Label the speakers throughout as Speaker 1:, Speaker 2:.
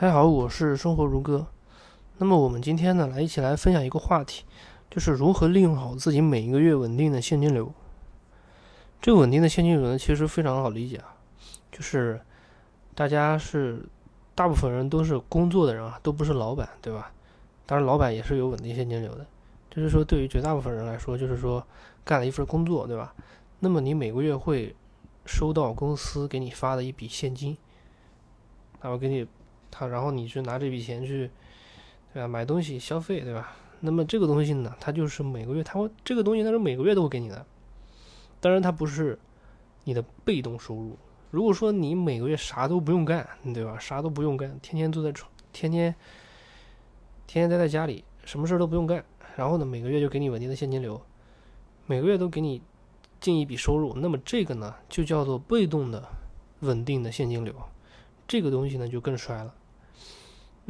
Speaker 1: 大家好，我是生活如歌。那么我们今天呢，来一起来分享一个话题，就是如何利用好自己每一个月稳定的现金流。这个稳定的现金流呢，其实非常好理解啊，就是大家是大部分人都是工作的人啊，都不是老板，对吧？当然，老板也是有稳定现金流的。就是说，对于绝大部分人来说，就是说干了一份工作，对吧？那么你每个月会收到公司给你发的一笔现金，他会给你。他然后你去拿这笔钱去，对吧？买东西消费，对吧？那么这个东西呢，它就是每个月，它会这个东西它是每个月都会给你的。当然，它不是你的被动收入。如果说你每个月啥都不用干，对吧？啥都不用干，天天坐在床，天天天天待在家里，什么事都不用干，然后呢，每个月就给你稳定的现金流，每个月都给你进一笔收入，那么这个呢，就叫做被动的稳定的现金流。这个东西呢就更衰了。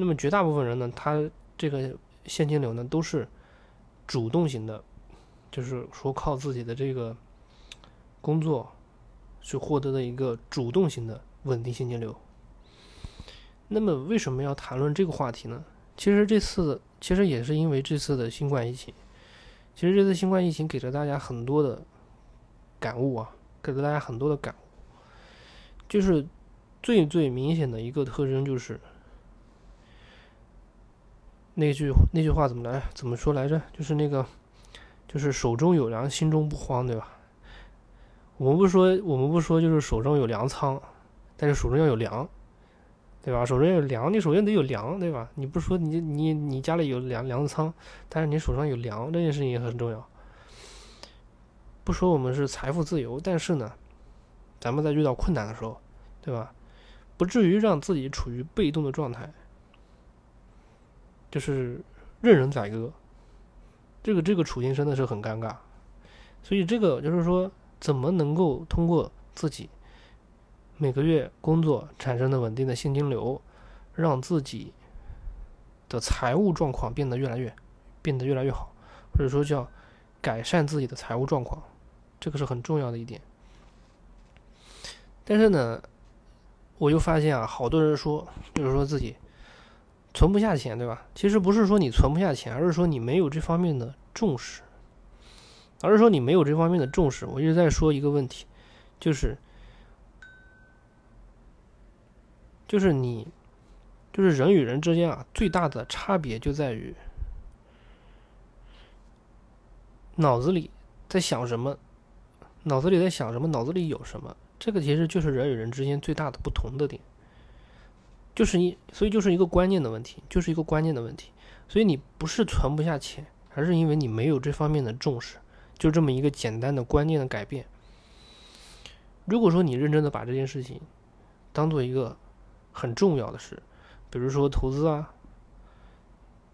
Speaker 1: 那么绝大部分人呢，他这个现金流呢都是主动型的，就是说靠自己的这个工作去获得的一个主动型的稳定现金流。那么为什么要谈论这个话题呢？其实这次其实也是因为这次的新冠疫情。其实这次新冠疫情给了大家很多的感悟啊，给了大家很多的感悟，就是。最最明显的一个特征就是那句那句话怎么来怎么说来着？就是那个，就是手中有粮，心中不慌，对吧？我们不说我们不说，就是手中有粮仓，但是手中要有粮，对吧？手中要有粮，你首先得有粮，对吧？你不说你你你家里有粮粮仓，但是你手上有粮，这件事情也很重要。不说我们是财富自由，但是呢，咱们在遇到困难的时候，对吧？不至于让自己处于被动的状态，就是任人宰割，这个这个处境真的是很尴尬。所以这个就是说，怎么能够通过自己每个月工作产生的稳定的现金流，让自己的财务状况变得越来越变得越来越好，或者说叫改善自己的财务状况，这个是很重要的一点。但是呢。我就发现啊，好多人说，就是说自己存不下钱，对吧？其实不是说你存不下钱，而是说你没有这方面的重视，而是说你没有这方面的重视。我一直在说一个问题，就是，就是你，就是人与人之间啊，最大的差别就在于脑子里在想什么，脑子里在想什么，脑子里有什么。这个其实就是人与人之间最大的不同的点，就是一，所以就是一个观念的问题，就是一个观念的问题。所以你不是存不下钱，而是因为你没有这方面的重视，就这么一个简单的观念的改变。如果说你认真的把这件事情当做一个很重要的事，比如说投资啊、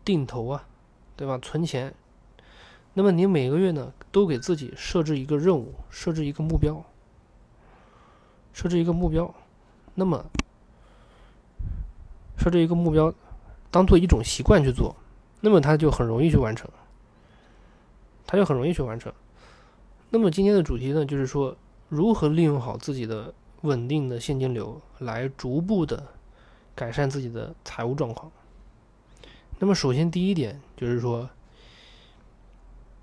Speaker 1: 定投啊，对吧？存钱，那么你每个月呢都给自己设置一个任务，设置一个目标。设置一个目标，那么设置一个目标，当做一种习惯去做，那么它就很容易去完成，它就很容易去完成。那么今天的主题呢，就是说如何利用好自己的稳定的现金流，来逐步的改善自己的财务状况。那么首先第一点就是说，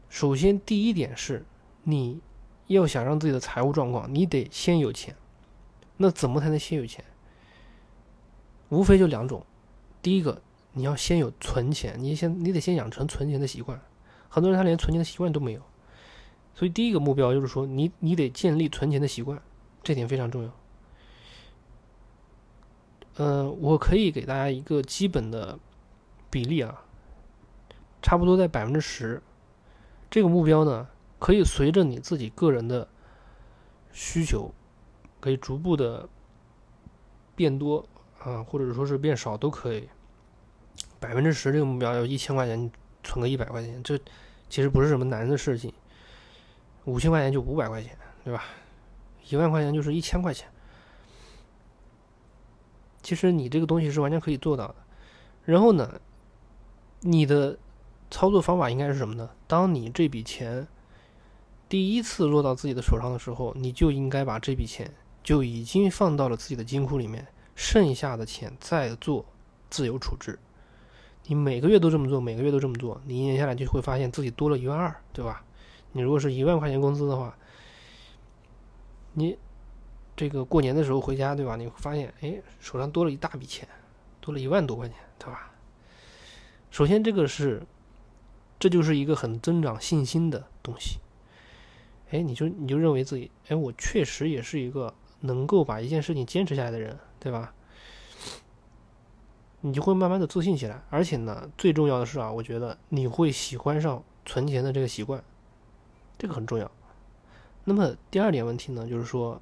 Speaker 1: 首先第一点是，你要想让自己的财务状况，你得先有钱。那怎么才能先有钱？无非就两种，第一个，你要先有存钱，你先你得先养成存钱的习惯。很多人他连存钱的习惯都没有，所以第一个目标就是说，你你得建立存钱的习惯，这点非常重要。嗯，我可以给大家一个基本的比例啊，差不多在百分之十。这个目标呢，可以随着你自己个人的需求。可以逐步的变多啊，或者说是变少都可以。百分之十这个目标要一千块钱存个一百块钱，这其实不是什么难的事情。五千块钱就五百块钱，对吧？一万块钱就是一千块钱。其实你这个东西是完全可以做到的。然后呢，你的操作方法应该是什么呢？当你这笔钱第一次落到自己的手上的时候，你就应该把这笔钱。就已经放到了自己的金库里面，剩下的钱再做自由处置。你每个月都这么做，每个月都这么做，你一年下来就会发现自己多了一万二，对吧？你如果是一万块钱工资的话，你这个过年的时候回家，对吧？你会发现，哎，手上多了一大笔钱，多了一万多块钱，对吧？首先，这个是，这就是一个很增长信心的东西。哎，你就你就认为自己，哎，我确实也是一个能够把一件事情坚持下来的人，对吧？你就会慢慢的自信起来，而且呢，最重要的是啊，我觉得你会喜欢上存钱的这个习惯，这个很重要。那么第二点问题呢，就是说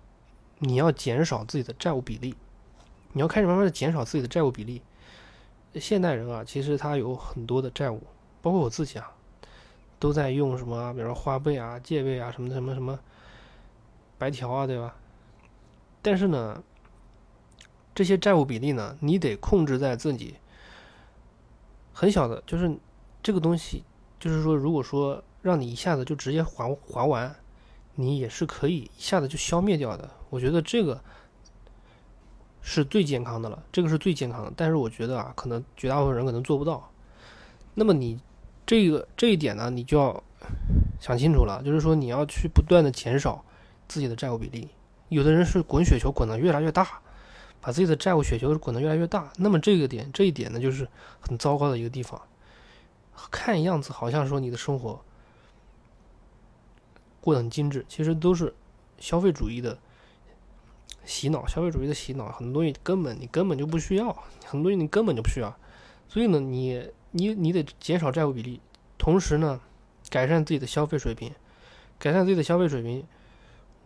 Speaker 1: 你要减少自己的债务比例，你要开始慢慢的减少自己的债务比例。现代人啊，其实他有很多的债务，包括我自己啊，都在用什么，比如说花呗啊、借呗啊什么什么什么白条啊，对吧？但是呢。这些债务比例呢，你得控制在自己很小的，就是这个东西，就是说，如果说让你一下子就直接还还完，你也是可以一下子就消灭掉的。我觉得这个是最健康的了，这个是最健康的。但是我觉得啊，可能绝大部分人可能做不到。那么你这个这一点呢，你就要想清楚了，就是说你要去不断的减少自己的债务比例。有的人是滚雪球滚得越来越大。把自己的债务雪球滚得越来越大，那么这个点这一点呢，就是很糟糕的一个地方。看样子好像说你的生活过得很精致，其实都是消费主义的洗脑，消费主义的洗脑，很多东西根本你根本就不需要，很多东西你根本就不需要。所以呢，你你你得减少债务比例，同时呢，改善自己的消费水平，改善自己的消费水平。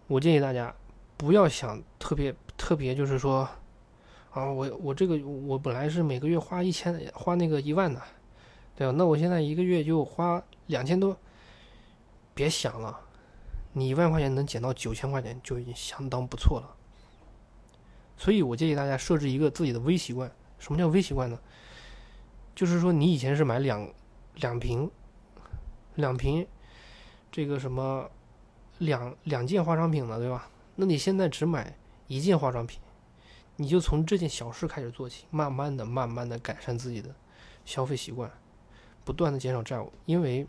Speaker 1: 我建议大家不要想特别特别，就是说。啊，我我这个我本来是每个月花一千，花那个一万的，对吧？那我现在一个月就花两千多，别想了，你一万块钱能减到九千块钱就已经相当不错了。所以我建议大家设置一个自己的微习惯。什么叫微习惯呢？就是说你以前是买两两瓶两瓶这个什么两两件化妆品的，对吧？那你现在只买一件化妆品。你就从这件小事开始做起，慢慢的、慢慢的改善自己的消费习惯，不断的减少债务。因为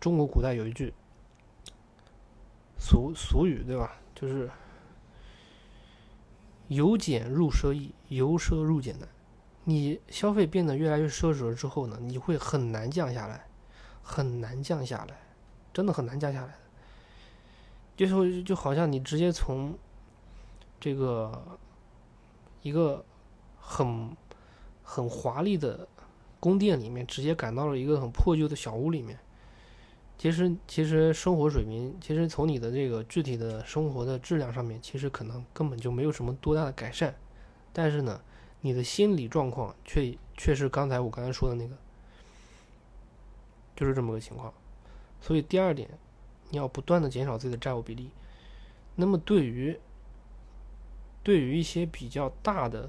Speaker 1: 中国古代有一句俗俗语，对吧？就是“由俭入奢易，由奢入俭难”。你消费变得越来越奢侈了之后呢，你会很难降下来，很难降下来，真的很难降下来。就是就好像你直接从这个。一个很很华丽的宫殿里面，直接赶到了一个很破旧的小屋里面。其实，其实生活水平，其实从你的这个具体的生活的质量上面，其实可能根本就没有什么多大的改善。但是呢，你的心理状况却却是刚才我刚才说的那个，就是这么个情况。所以第二点，你要不断的减少自己的债务比例。那么对于对于一些比较大的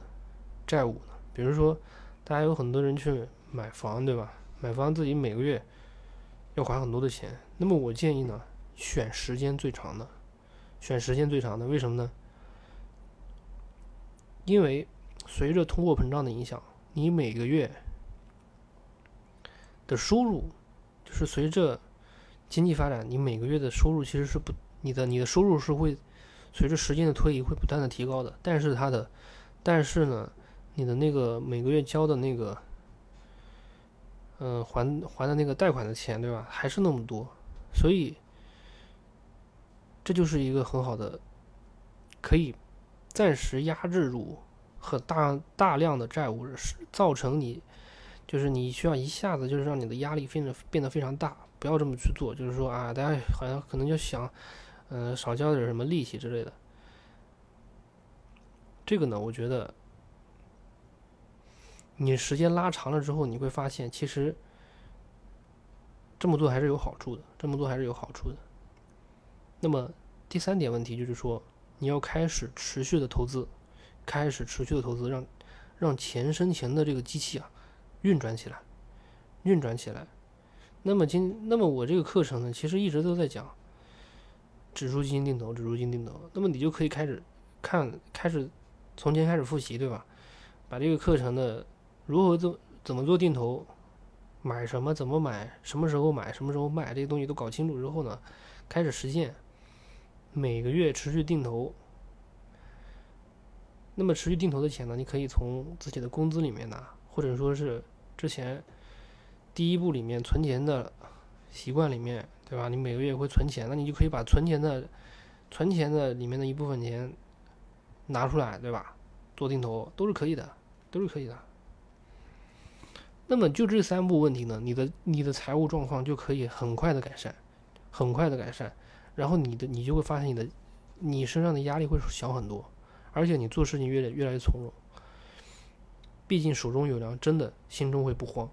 Speaker 1: 债务呢，比如说，大家有很多人去买房，对吧？买房自己每个月要还很多的钱。那么我建议呢，选时间最长的，选时间最长的。为什么呢？因为随着通货膨胀的影响，你每个月的收入，就是随着经济发展，你每个月的收入其实是不，你的你的收入是会。随着时间的推移，会不断的提高的。但是它的，但是呢，你的那个每个月交的那个，嗯，还还的那个贷款的钱，对吧？还是那么多。所以，这就是一个很好的，可以暂时压制住和大大量的债务，是造成你，就是你需要一下子就是让你的压力变得变得非常大。不要这么去做，就是说啊，大家好像可能就想。嗯，少交点什么利息之类的。这个呢，我觉得你时间拉长了之后，你会发现其实这么做还是有好处的，这么做还是有好处的。那么第三点问题就是说，你要开始持续的投资，开始持续的投资，让让钱生钱的这个机器啊运转起来，运转起来。那么今那么我这个课程呢，其实一直都在讲。指数基金定投，指数基金定投，那么你就可以开始看，开始从前开始复习，对吧？把这个课程的如何做怎么做定投，买什么怎么买，什么时候买，什么时候卖，这些东西都搞清楚之后呢，开始实现每个月持续定投。那么持续定投的钱呢，你可以从自己的工资里面拿，或者说是之前第一步里面存钱的习惯里面，对吧？你每个月会存钱，那你就可以把存钱的存钱的里面的一部分钱拿出来，对吧？做定投都是可以的，都是可以的。那么就这三步问题呢，你的你的财务状况就可以很快的改善，很快的改善，然后你的你就会发现你的你身上的压力会小很多。而且你做事情越来越来越从容，毕竟手中有粮，真的心中会不慌。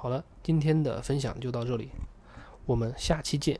Speaker 1: 好了，今天的分享就到这里，我们下期见。